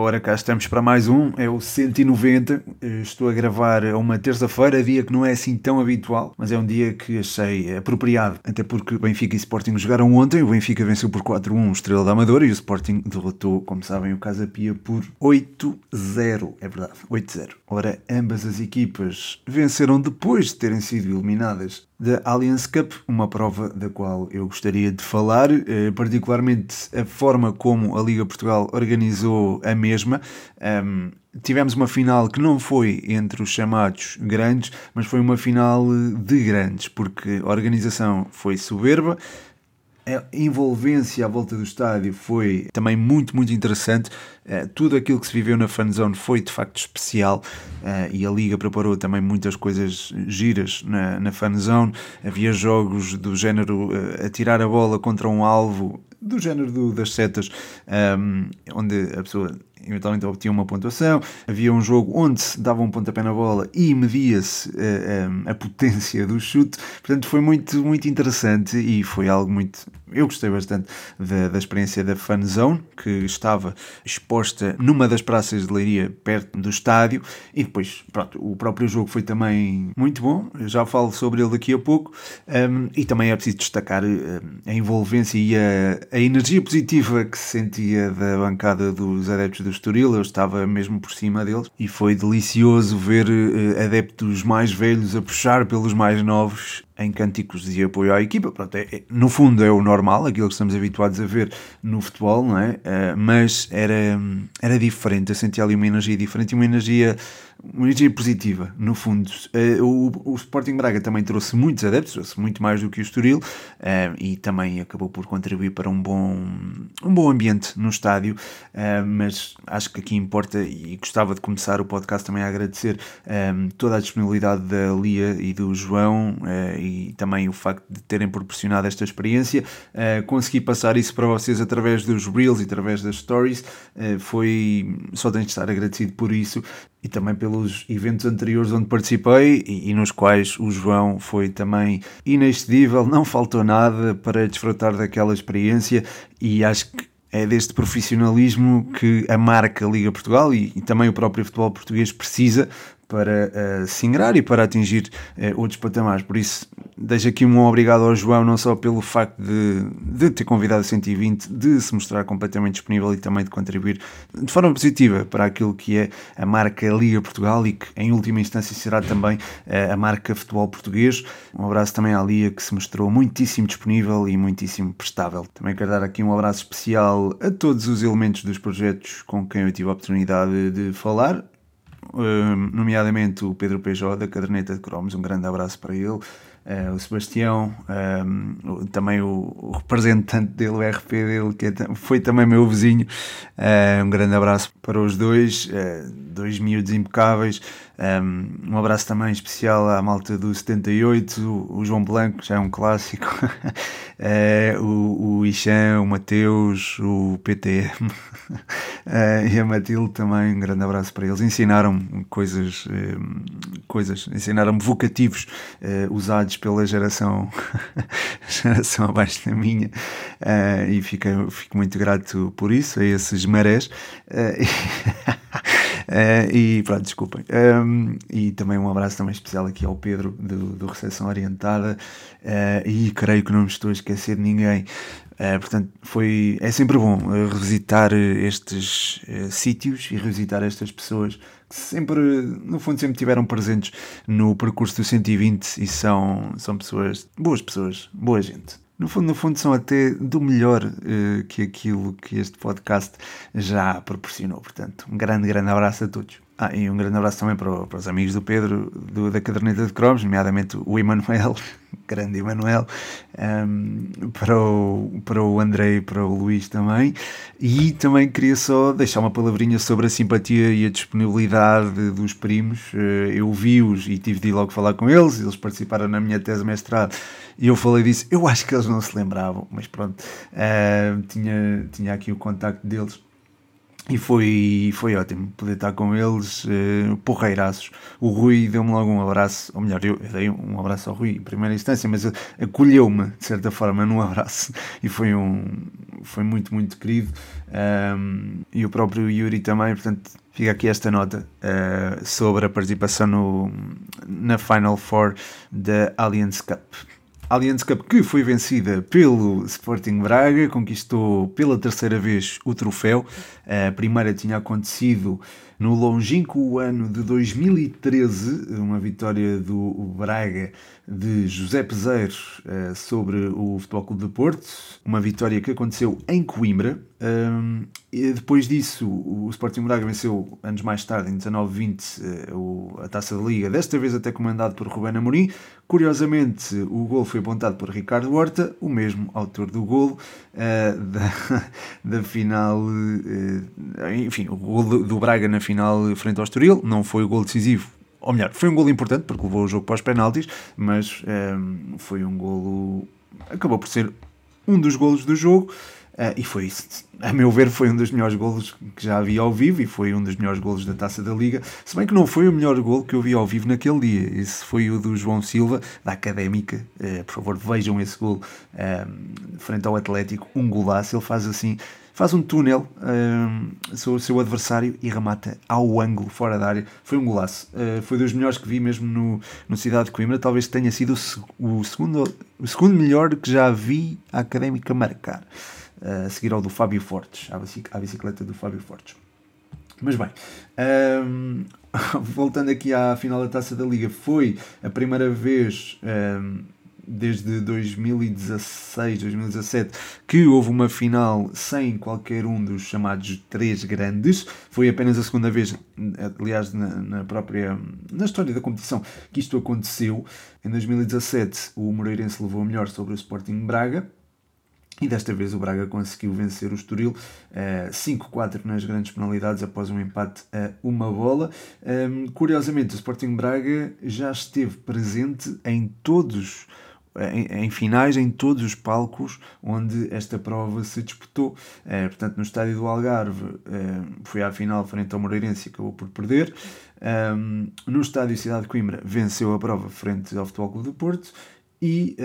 Ora, cá estamos para mais um, é o 190. Estou a gravar a uma terça-feira, dia que não é assim tão habitual, mas é um dia que achei apropriado, até porque Benfica e Sporting jogaram ontem. O Benfica venceu por 4-1 o Estrela da Amadora e o Sporting derrotou, como sabem, o Casa Pia por 8-0. É verdade, 8-0. Ora, ambas as equipas venceram depois de terem sido eliminadas da Allianz Cup, uma prova da qual eu gostaria de falar, eh, particularmente a forma como a Liga Portugal organizou a mesma. Um, tivemos uma final que não foi entre os chamados grandes, mas foi uma final de grandes, porque a organização foi soberba, a envolvência à volta do estádio foi também muito, muito interessante. Uh, tudo aquilo que se viveu na fanzone foi de facto especial uh, e a Liga preparou também muitas coisas giras na, na fanzone. Havia jogos do género uh, atirar a bola contra um alvo, do género do, das setas, um, onde a pessoa eventualmente obtinha uma pontuação. Havia um jogo onde se dava um pontapé na bola e media-se uh, a potência do chute. Portanto, foi muito, muito interessante e foi algo muito. Eu gostei bastante da, da experiência da Fan Zone, que estava exposta numa das praças de Leiria, perto do estádio. E depois, pronto, o próprio jogo foi também muito bom. Eu já falo sobre ele daqui a pouco. Um, e também é preciso destacar a envolvência e a, a energia positiva que se sentia da bancada dos adeptos Estoril, eu estava mesmo por cima deles e foi delicioso ver uh, adeptos mais velhos a puxar pelos mais novos em cânticos de apoio à equipa. Pronto, é, é, no fundo é o normal, aquilo que estamos habituados a ver no futebol, não é? Uh, mas era, era diferente, eu sentia ali uma energia diferente uma energia, uma energia positiva, no fundo. Uh, o, o Sporting Braga também trouxe muitos adeptos, trouxe muito mais do que o Estoril uh, e também acabou por contribuir para um bom, um bom ambiente no estádio, mas acho que aqui importa e gostava de começar o podcast também a agradecer toda a disponibilidade da Lia e do João e também o facto de terem proporcionado esta experiência. Uh, consegui passar isso para vocês através dos Reels e através das Stories. Uh, foi. Só tenho de estar agradecido por isso e também pelos eventos anteriores onde participei e, e, nos quais o João foi também inexcedível, não faltou nada para desfrutar daquela experiência e acho que é deste profissionalismo que a marca Liga Portugal e, e também o próprio futebol português precisa para uh, se ingrar e para atingir uh, outros patamares. Por isso, deixo aqui um obrigado ao João, não só pelo facto de, de ter convidado a 120, de se mostrar completamente disponível e também de contribuir de forma positiva para aquilo que é a marca Liga Portugal e que, em última instância, será também uh, a marca Futebol Português. Um abraço também à Lia, que se mostrou muitíssimo disponível e muitíssimo prestável. Também quero dar aqui um abraço especial a todos os elementos dos projetos com quem eu tive a oportunidade de falar nomeadamente o Pedro Peugeot da Caderneta de Cromos, um grande abraço para ele, uh, o Sebastião, um, também o, o, representante dele, o RP dele, que é, foi também meu vizinho, uh, um grande abraço para os dois, uh, dois miúdos impecáveis, um, um, abraço também especial à malta do 78, o, o João Blanco, já é um clássico, o, o Ixan, o Mateus, o PTM e a Matilde também, um grande abraço para eles, ensinaram-me coisas, coisas ensinaram-me vocativos usados pela geração, geração abaixo da minha uh, e fico, fico muito grato por isso, a esses marés. Uh, uh, e pronto, desculpem. Um, e também um abraço também especial aqui ao Pedro do, do Recepção Orientada e creio que não me estou a esquecer de ninguém. Uh, portanto, foi, é sempre bom uh, revisitar estes uh, sítios e revisitar estas pessoas que sempre, no fundo, sempre tiveram presentes no percurso do 120 e são, são pessoas, boas pessoas, boa gente. No fundo, no fundo, são até do melhor que aquilo que este podcast já proporcionou. Portanto, um grande, grande abraço a todos. Ah, e um grande abraço também para, para os amigos do Pedro, do, da caderneta de cromos, nomeadamente o Emanuel, grande Emanuel, um, para, o, para o Andrei para o Luís também. E também queria só deixar uma palavrinha sobre a simpatia e a disponibilidade dos primos. Eh, eu vi-os e tive de ir logo falar com eles, eles participaram na minha tese mestrado e eu falei disso. Eu acho que eles não se lembravam, mas pronto, uh, tinha, tinha aqui o contacto deles e foi, foi ótimo poder estar com eles, uh, porreiraços. O Rui deu-me logo um abraço, ou melhor, eu, dei um abraço ao Rui em primeira instância, mas acolheu-me de certa forma num abraço e foi, um, foi muito, muito querido. Um, e o próprio Yuri também, portanto, fica aqui esta nota uh, sobre a participação no, na Final Four da Allianz Cup. Allianz Cup que foi vencida pelo Sporting Braga, conquistou pela terceira vez o troféu. A primeira tinha acontecido no longínquo ano de 2013, uma vitória do Braga de José Peseiro uh, sobre o Futebol Clube de Porto, uma vitória que aconteceu em Coimbra. Um, depois disso, o Sporting Braga venceu anos mais tarde, em 19-20, uh, a Taça da Liga, desta vez até comandado por Rubén Amorim. Curiosamente, o gol foi apontado por Ricardo Horta, o mesmo autor do gol uh, da, da final, enfim, o gol do, Braga na final frente ao Estoril, não foi o gol decisivo, ou melhor, foi um golo importante porque levou o jogo para os penaltis, mas um, ehm, foi um golo. acabou por ser um dos golos do jogo. Uh, e foi isso, a meu ver, foi um dos melhores golos que já vi ao vivo e foi um dos melhores golos da taça da Liga. Se bem que não foi o melhor golo que eu vi ao vivo naquele dia, esse foi o do João Silva, da Académica. Uh, por favor, vejam esse golo uh, frente ao Atlético, um golaço. Ele faz assim, faz um túnel uh, sobre o seu adversário e remata ao ângulo, fora da área. Foi um golaço. Uh, foi dos melhores que vi mesmo no, no Cidade de Coimbra. Talvez tenha sido o, o, segundo, o segundo melhor que já vi a Académica marcar. Uh, a seguir ao do Fábio Fortes, à bicicleta do Fábio Fortes. Mas bem, um, voltando aqui à final da Taça da Liga, foi a primeira vez um, desde 2016, 2017, que houve uma final sem qualquer um dos chamados três grandes. Foi apenas a segunda vez, aliás, na, na própria na história da competição, que isto aconteceu. Em 2017, o Moreirense levou a melhor sobre o Sporting Braga. E desta vez o Braga conseguiu vencer o Estoril uh, 5-4 nas grandes penalidades após um empate a uma bola. Um, curiosamente, o Sporting Braga já esteve presente em todos em, em, finais em todos os palcos onde esta prova se disputou. É, portanto, no estádio do Algarve é, foi à final frente ao Moreirense e acabou por perder. Um, no estádio Cidade de Coimbra venceu a prova frente ao Futebol Clube do Porto e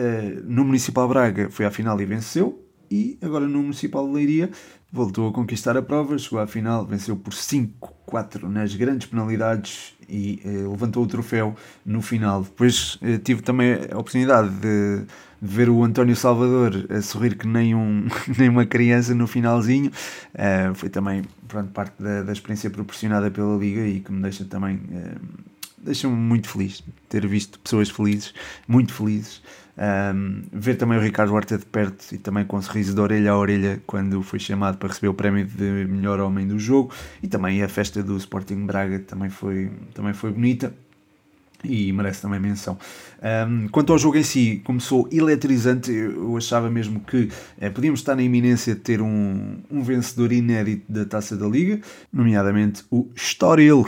no Municipal Braga foi à final e venceu. E agora no Municipal de Leiria voltou a conquistar a prova, chegou à final, venceu por 5-4 nas grandes penalidades e eh, levantou o troféu no final. Depois eh, tive também a oportunidade de, de, ver o António Salvador a sorrir que nem, um, nem uma criança no finalzinho. Uh, foi também pronto, parte da, da, experiência proporcionada pela Liga e que me deixa também. Uh, deixa-me muito feliz ter visto pessoas felizes, muito felizes. Um, ver também o Ricardo Horta de perto e também com um sorriso de orelha a orelha quando foi chamado para receber o prémio de melhor homem do jogo e também a festa do Sporting Braga também foi, também foi bonita e merece também menção. Um, quanto ao jogo em si, começou eletrizante. Eu achava mesmo que eh, podíamos estar na iminência de ter um, um vencedor inédito da taça da Liga, nomeadamente o Storil,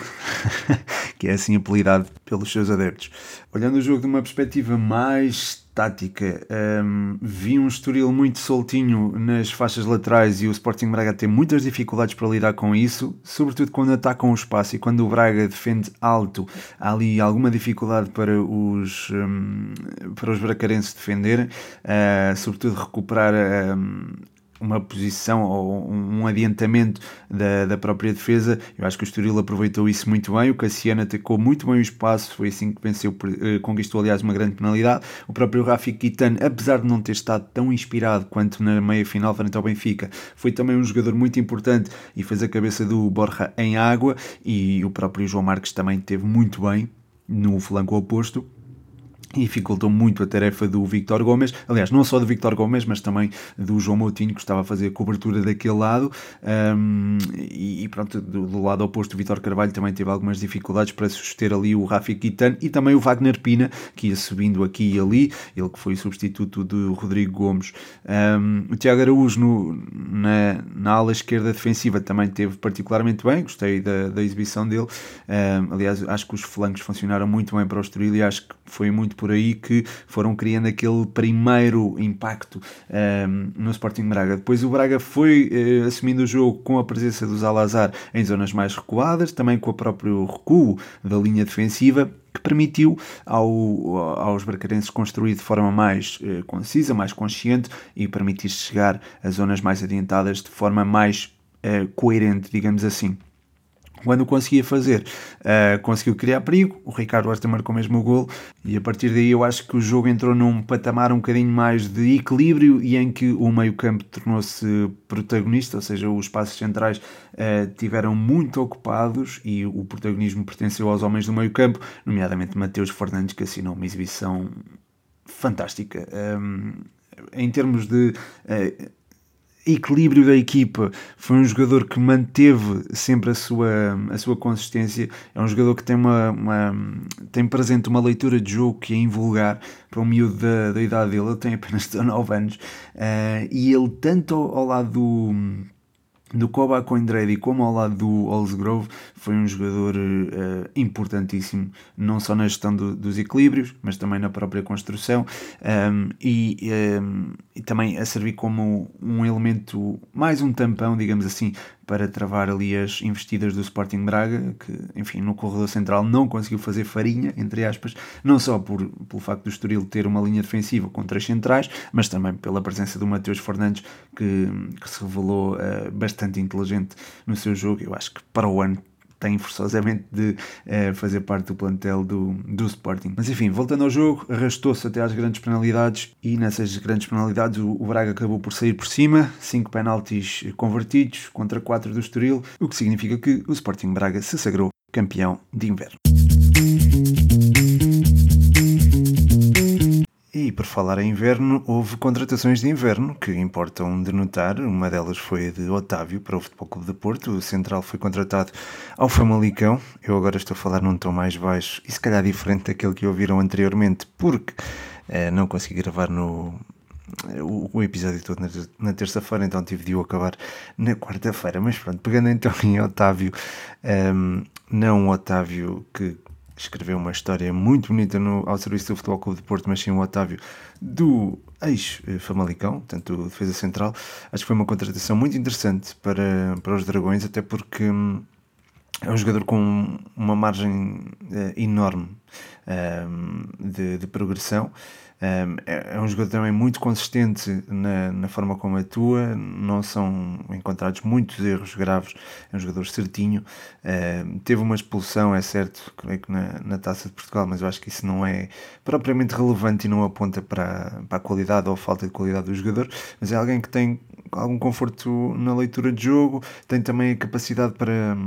que é assim apelidado pelos seus adeptos. Olhando o jogo de uma perspectiva mais tática. Um, vi um Estoril muito soltinho nas faixas laterais e o Sporting Braga tem muitas dificuldades para lidar com isso, sobretudo quando atacam o espaço e quando o Braga defende alto. Há ali alguma dificuldade para os, um, para os bracarenses defenderem, uh, sobretudo recuperar um, uma posição ou um adiantamento da, da própria defesa. Eu acho que o Estoril aproveitou isso muito bem. O Cassiano atacou muito bem o espaço, foi assim que venceu, eh, conquistou aliás uma grande penalidade. O próprio Rafi Kitano, apesar de não ter estado tão inspirado quanto na meia final frente ao Benfica, foi também um jogador muito importante e fez a cabeça do Borja em água. E o próprio João Marques também teve muito bem no flanco oposto e dificultou muito a tarefa do Victor Gomes, aliás, não só do Victor Gomes, mas também do João Moutinho, que estava a fazer a cobertura daquele lado, um, e, pronto, do, do, lado oposto, o Vitor Carvalho também teve algumas dificuldades para suster ali o Rafi Kitano e também o Wagner Pina, que ia subindo aqui e ali, ele que foi substituto do Rodrigo Gomes. Um, o Tiago Araújo no, na, na ala esquerda defensiva também teve particularmente bem, gostei da, da exibição dele, um, aliás, acho que os flancos funcionaram muito bem para o Estoril e acho que foi muito por aí que foram criando aquele primeiro impacto um, ehm, no Sporting Braga. Depois o Braga foi uh, assumindo o jogo com a presença do Salazar jogar em zonas mais recuadas, também com o próprio recuo da linha defensiva, que permitiu ao, aos bracarenses construir de forma mais eh, concisa, mais consciente e permitir chegar a zonas mais adiantadas de forma mais eh, coerente, digamos assim quando conseguia fazer, uh, conseguiu criar perigo. O Ricardo Horta marcou mesmo o gol e a partir daí eu acho que o jogo entrou num patamar um bocadinho mais de equilíbrio e em que o meio-campo tornou-se protagonista, ou seja, os espaços centrais uh, tiveram muito ocupados e o protagonismo pertenceu aos homens do meio-campo, nomeadamente Mateus Fernandes, que assinou uma exibição fantástica. Um, em termos de uh, equilíbrio da equipa. Foi um jogador que manteve sempre a sua, a sua consistência. É um jogador que tem, uma, uma tem presente uma leitura de jogo que é invulgar para um miúdo da, da idade dele. Ele tem apenas 19 anos. Uh, e ele, tanto ao, ao lado do do Koba Coindrady como ao lado do Olsgrove foi um jogador uh, importantíssimo não só na gestão do, dos equilíbrios mas também na própria construção um, ehm, e, um, ehm, e, também a servir como um elemento mais um tampão digamos assim para travar ali as investidas do Sporting Braga, que, enfim, no corredor central não conseguiu fazer farinha, entre aspas, não só por, pelo facto do Estoril ter uma linha defensiva com três centrais, mas também pela presença do Mateus Fernandes, que, que se revelou uh, bastante inteligente no seu jogo. Eu acho que para o ano tem forçosamente de eh, fazer parte do plantel do, do Sporting. Mas enfim, voltando ao jogo, arrastou-se até às grandes penalidades e nessas grandes penalidades o, o Braga acabou por sair por cima, 5 penaltis convertidos contra 4 do Estoril, o que significa que o Sporting Braga se sagrou campeão de inverno. E por falar em inverno, houve contratações de inverno que importam de notar. Uma delas foi a de Otávio para o Futebol Clube de Porto. O central foi contratado ao Famalicão. Eu agora estou a falar num tom mais baixo e se calhar diferente daquele que ouviram anteriormente, porque eh, não consegui gravar no, o, o, episódio todo na, na terça-feira, então tive de o acabar na quarta-feira. Mas pronto, pegando então em Otávio, um, ehm, não o Otávio que escreveu uma história muito bonita no, ao serviço do Futebol Clube de Porto, mas sim o Otávio do ex-Famalicão, portanto, defesa central. Acho que foi uma contratação muito interessante para, para os Dragões, até porque hum, é um jogador com uma margem uh, enorme um, de, de progressão. É, é um jogador também muito consistente na, na forma como atua, não são encontrados muitos erros graves, é um jogador certinho. Teve uma expulsão, é certo, creio que na, na taça de Portugal, mas eu acho que isso não é propriamente relevante e não aponta para, para a qualidade ou a falta de qualidade do jogador, mas é alguém que tem algum conforto na leitura de jogo, tem também a capacidade para,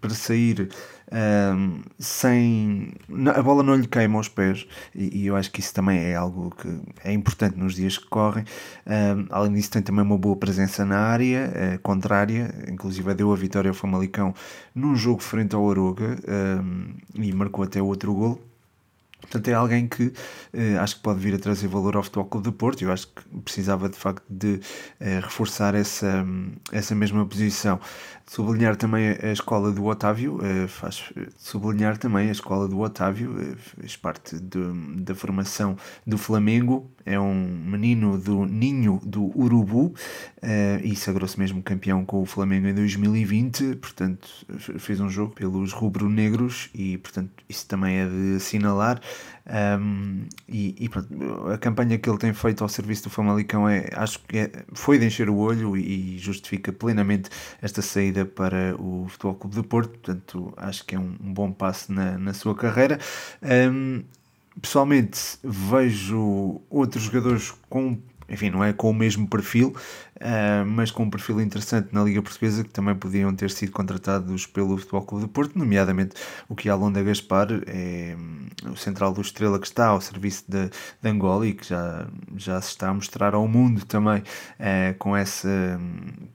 para sair um, sem. A bola não lhe queima aos pés, e, e, eu acho que isso também é algo que é importante nos dias que correm. Um, além disso, tem também uma boa presença na área uh, contrária, inclusive deu a vitória ao Famalicão num jogo frente ao Aroga um, e marcou até outro gol Portanto, é alguém que eh, acho que pode vir a trazer valor ao Futebol Clube de Porto. Eu acho que precisava de facto de eh, reforçar essa, essa mesma posição. Sublinhar também a escola do Otávio, eh, faz sublinhar também a escola do Otávio, eh, fez parte de, da formação do Flamengo. É um menino do Ninho do Urubu eh, e sagrou-se mesmo campeão com o Flamengo em 2020. Portanto, fez um jogo pelos rubro-negros e, portanto, isso também é de assinalar. Um, e, e pronto, a campanha que ele tem feito ao serviço do Famalicão é, acho que é, foi de encher o olho e, justifica plenamente esta saída para o Futebol Clube de Porto. Portanto, acho que é um, um bom passo na, na sua carreira. Um, pessoalmente, vejo outros jogadores com enfim, não é com o mesmo perfil, uh, mas com um perfil interessante na Liga Portuguesa que também podiam ter sido contratados pelo Futebol Clube de Porto, nomeadamente o que Alonda Gaspar, é hum, o central do Estrela que está ao serviço de, de, Angola e que já, já se está a mostrar ao mundo também uh, com, essa,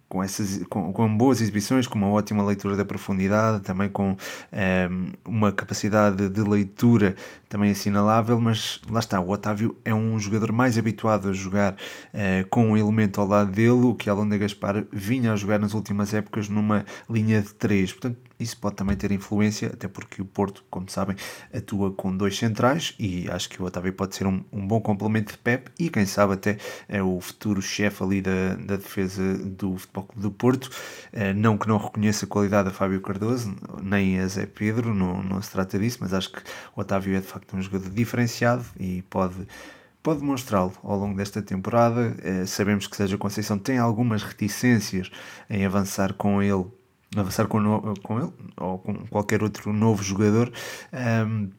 com, essas, com, com, boas exibições, com uma ótima leitura da profundidade, também com um, uma capacidade de leitura também assinalável, mas lá está, o Otávio é um jogador mais habituado a jogar uh, com um elemento ao lado dele, o que Alonda Gaspar vinha a jogar nas últimas épocas numa linha de 3. Portanto, isso pode também ter influência, até porque o Porto, como sabem, atua com dois centrais e acho que o Otávio pode ser um, um bom complemento de Pep e quem sabe até é o futuro chefe ali da, da defesa do Futebol Clube do Porto. É, não que não reconheça a qualidade a Fábio Cardoso, nem a Zé Pedro, não, não se trata disso, mas acho que o Otávio é de facto um jogador diferenciado e pode pode demonstrá-lo ao longo desta temporada. É, sabemos que Sérgio Conceição tem algumas reticências em avançar com ele avançar com, com ele ou com qualquer outro novo jogador. Um,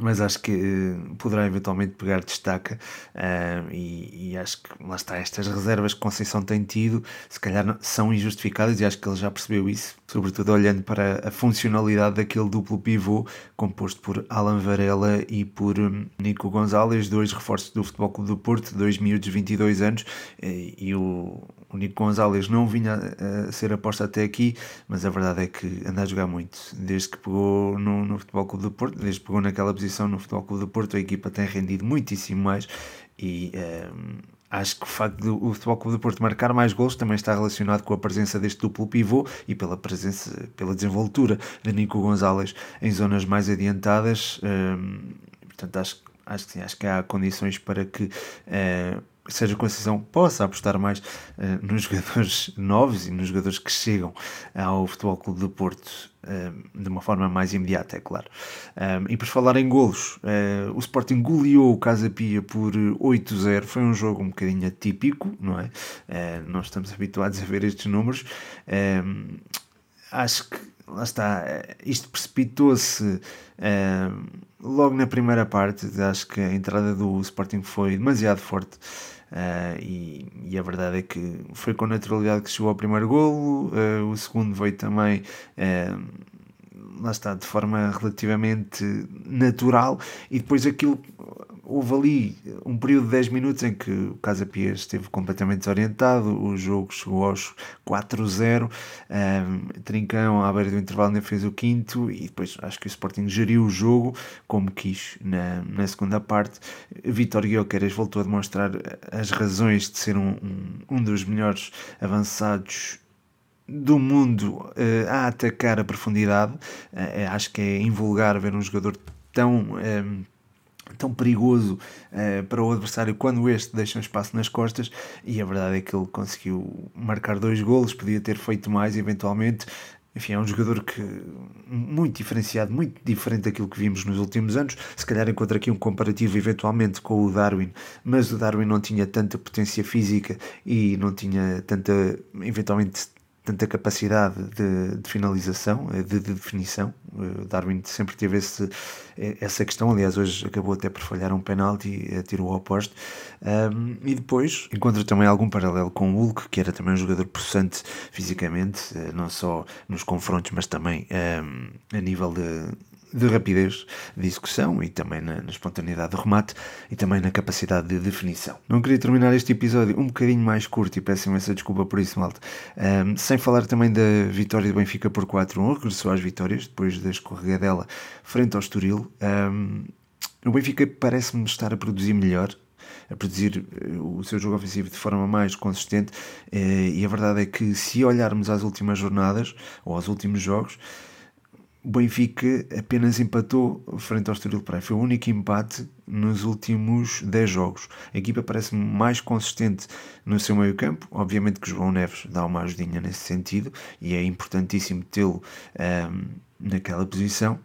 mas acho que uh, poderá eventualmente pegar destaca uh, e, e, acho que lá está, estas reservas que Conceição tem tido, se calhar são injustificadas e acho que ele já percebeu isso, sobretudo olhando para a funcionalidade daquele duplo pivô composto por Alan Varela e por um, Nico Gonzalez, dois reforços do Futebol Clube do Porto, dois miúdos de 22 anos e, e o, o Nico Gonzalez não vinha a, a, ser aposta até aqui, mas a verdade é que anda a jogar muito. Desde que pegou no, no Futebol Clube do Porto, desde que pegou naquela posição no Futebol Clube do Porto, a equipa tem rendido muitíssimo mais e um, ehm, acho que o facto do Futebol Clube do Porto marcar mais gols também está relacionado com a presença deste duplo pivô e pela presença, pela desenvoltura de Nico Gonzalez em zonas mais adiantadas. Um, ehm, portanto, acho, acho, que sim, acho que há condições para que uh, Sérgio Conceição possa apostar mais uh, nos jogadores novos e nos jogadores que chegam ao Futebol Clube do Porto uh, de uma forma mais imediata, é claro. Um, e por falar em golos, uh, o Sporting goleou o Casa Pia por 8-0, foi um jogo um bocadinho atípico, não é? nós estamos habituados a ver estes números. Um, acho que, lá está, isto precipitou-se logo na primeira parte, acho que a entrada do Sporting foi demasiado forte. Uh, e, e, a verdade é que foi com naturalidade que chegou ao primeiro golo, uh, o segundo veio também, uh, lá está, de forma relativamente natural, e depois aquilo houve ali um período de 10 minutos em que o Casa Pia esteve completamente desorientado, o jogo chegou aos 4-0, um, Trincão à beira do intervalo ainda fez o quinto e depois acho que o Sporting geriu o jogo como quis na, na segunda parte. Vitor Guioqueras voltou a demonstrar as razões de ser um, um, um dos melhores avançados do mundo uh, a atacar a profundidade. Uh, acho que é invulgar ver um jogador tão um, tão perigoso uh, para o adversário quando este deixa um espaço nas costas e a verdade é que ele conseguiu marcar dois golos, podia ter feito mais eventualmente. Enfim, é um jogador que muito diferenciado, muito diferente daquilo que vimos nos últimos anos. Se calhar encontra aqui um comparativo eventualmente com o Darwin, mas o Darwin não tinha tanta potência física e não tinha tanta, eventualmente, tanta capacidade de, de finalização, eh, de, de, definição. O Darwin sempre teve esse, eh, essa questão, aliás, hoje acabou até por falhar um penalti, a tiro ao oposto. Um, e depois encontra também algum paralelo com o Hulk, que era também um jogador possante fisicamente, eh, não só nos confrontos, mas também um, a nível de, de rapidez de execução e também na, na, espontaneidade do remate e também na capacidade de definição. Não queria terminar este episódio um bocadinho mais curto e peço imensa desculpa por isso, malta. Um, sem falar também da vitória do Benfica por 4-1, regressou às vitórias depois da escorregadela frente ao Estoril. Um, o Benfica parece-me estar a produzir melhor, a produzir eh, o seu jogo ofensivo de forma mais consistente eh, e a verdade é que se olharmos às últimas jornadas ou aos últimos jogos o Benfica apenas empatou frente ao Estoril Praia. Foi o único empate nos últimos 10 jogos. A equipa parece mais consistente no seu meio campo. Obviamente que João Neves dá uma ajudinha nesse sentido e é importantíssimo tê-lo um, naquela posição.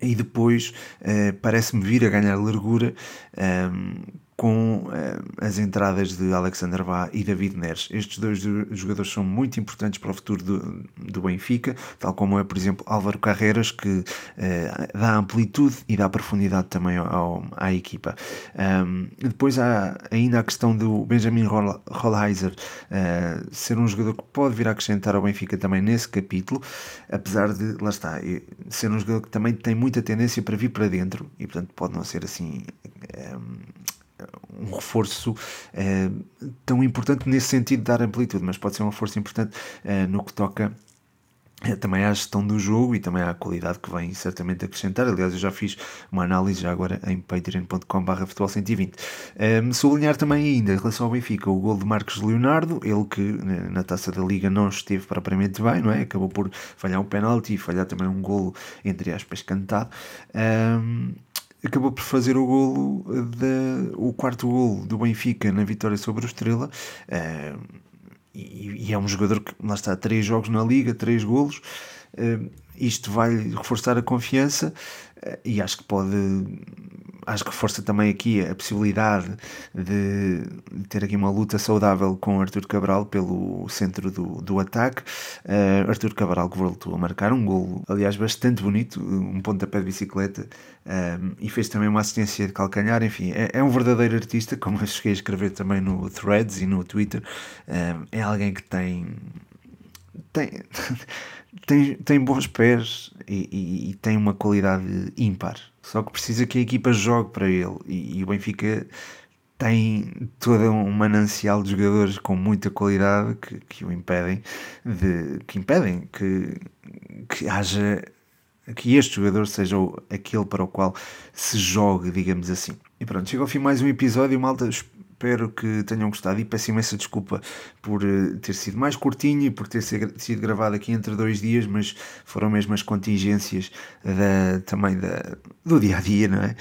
E depois uh, parece-me vir a ganhar largura um, com uh, as entradas de Alexander Bá e David Neres. Estes dois jogadores são muito importantes para o futuro do, do Benfica, tal como é, por exemplo, Álvaro Carreiras, que uh, dá amplitude e dá profundidade também ao, à equipa. Um, depois há ainda a questão do Benjamin Rollheiser uh, ser um jogador que pode vir a acrescentar ao Benfica também nesse capítulo, apesar de, lá está, ser um jogador que também tem muita tendência para vir para dentro e, portanto, pode não ser assim. Um, um reforço eh, tão importante nesse sentido de dar amplitude, mas pode ser um reforço importante eh, no que toca é, também à gestão do jogo e também à qualidade que vem certamente acrescentar. Aliás, eu já fiz uma análise já agora em patreon.com.br futebol 120. Um, sublinhar também ainda em relação ao Benfica o gol de Marcos Leonardo, ele que na taça da Liga não esteve propriamente bem, não é? Acabou por falhar um penalti e falhar também um golo, entre aspas, cantado. Um, acabou por fazer o golo de, o quarto golo do Benfica na vitória sobre o Estrela. Um, e, e, é um jogador que lá está, três jogos na liga, três golos. Uh, isto vai reforçar a confiança e acho que pode acho que reforça também aqui a possibilidade de, ter aqui uma luta saudável com Arthur Cabral pelo centro do, do ataque. Uh, Arthur Cabral que voltou a marcar um gol, aliás, bastante bonito, um pontapé de bicicleta um, e fez também uma assistência de calcanhar. Enfim, é, é, um verdadeiro artista, como eu cheguei a escrever também no Threads e no Twitter. Um, é alguém que tem. tem tem, tem bons pés e, e, e, tem uma qualidade ímpar. Só que precisa que a equipa jogue para ele. E, e o Benfica tem todo um manancial de jogadores com muita qualidade que, que o impedem de que impedem que, que haja que este jogador seja aquele para o qual se jogue, digamos assim. E pronto, chega ao fim mais um episódio, malta. Espero que tenham gostado e peço imensa desculpa por eh, ter sido mais curtinho e por ter sido gravado aqui entre dois dias, mas foram mesmo as contingências da, também da, do dia a dia, não é?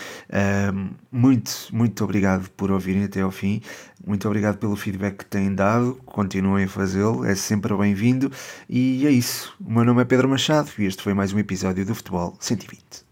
Um, muito, muito obrigado por ouvirem até ao fim, muito obrigado pelo feedback que têm dado, continuem a fazê-lo, é sempre bem-vindo e é isso. O meu nome é Pedro Machado e este foi mais um episódio do Futebol 120.